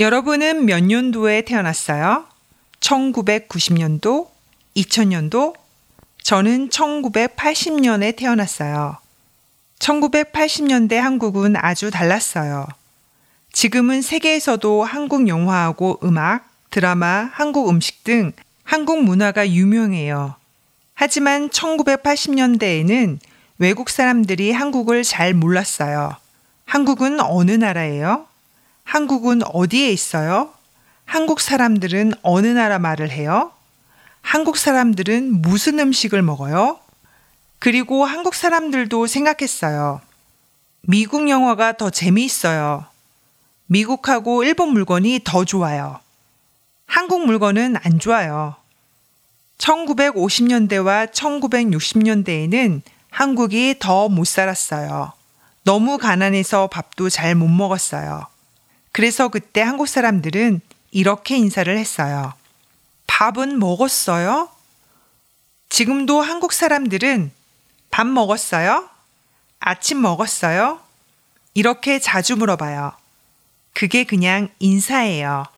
여러분은 몇 년도에 태어났어요? 1990년도? 2000년도? 저는 1980년에 태어났어요. 1980년대 한국은 아주 달랐어요. 지금은 세계에서도 한국 영화하고 음악, 드라마, 한국 음식 등 한국 문화가 유명해요. 하지만 1980년대에는 외국 사람들이 한국을 잘 몰랐어요. 한국은 어느 나라예요? 한국은 어디에 있어요? 한국 사람들은 어느 나라 말을 해요? 한국 사람들은 무슨 음식을 먹어요? 그리고 한국 사람들도 생각했어요. 미국 영화가 더 재미있어요. 미국하고 일본 물건이 더 좋아요. 한국 물건은 안 좋아요. 1950년대와 1960년대에는 한국이 더 못 살았어요. 너무 가난해서 밥도 잘 못 먹었어요. 그래서 그때 한국 사람들은 이렇게 인사를 했어요. 밥은 먹었어요? 지금도 한국 사람들은 밥 먹었어요? 아침 먹었어요? 이렇게 자주 물어봐요. 그게 그냥 인사예요.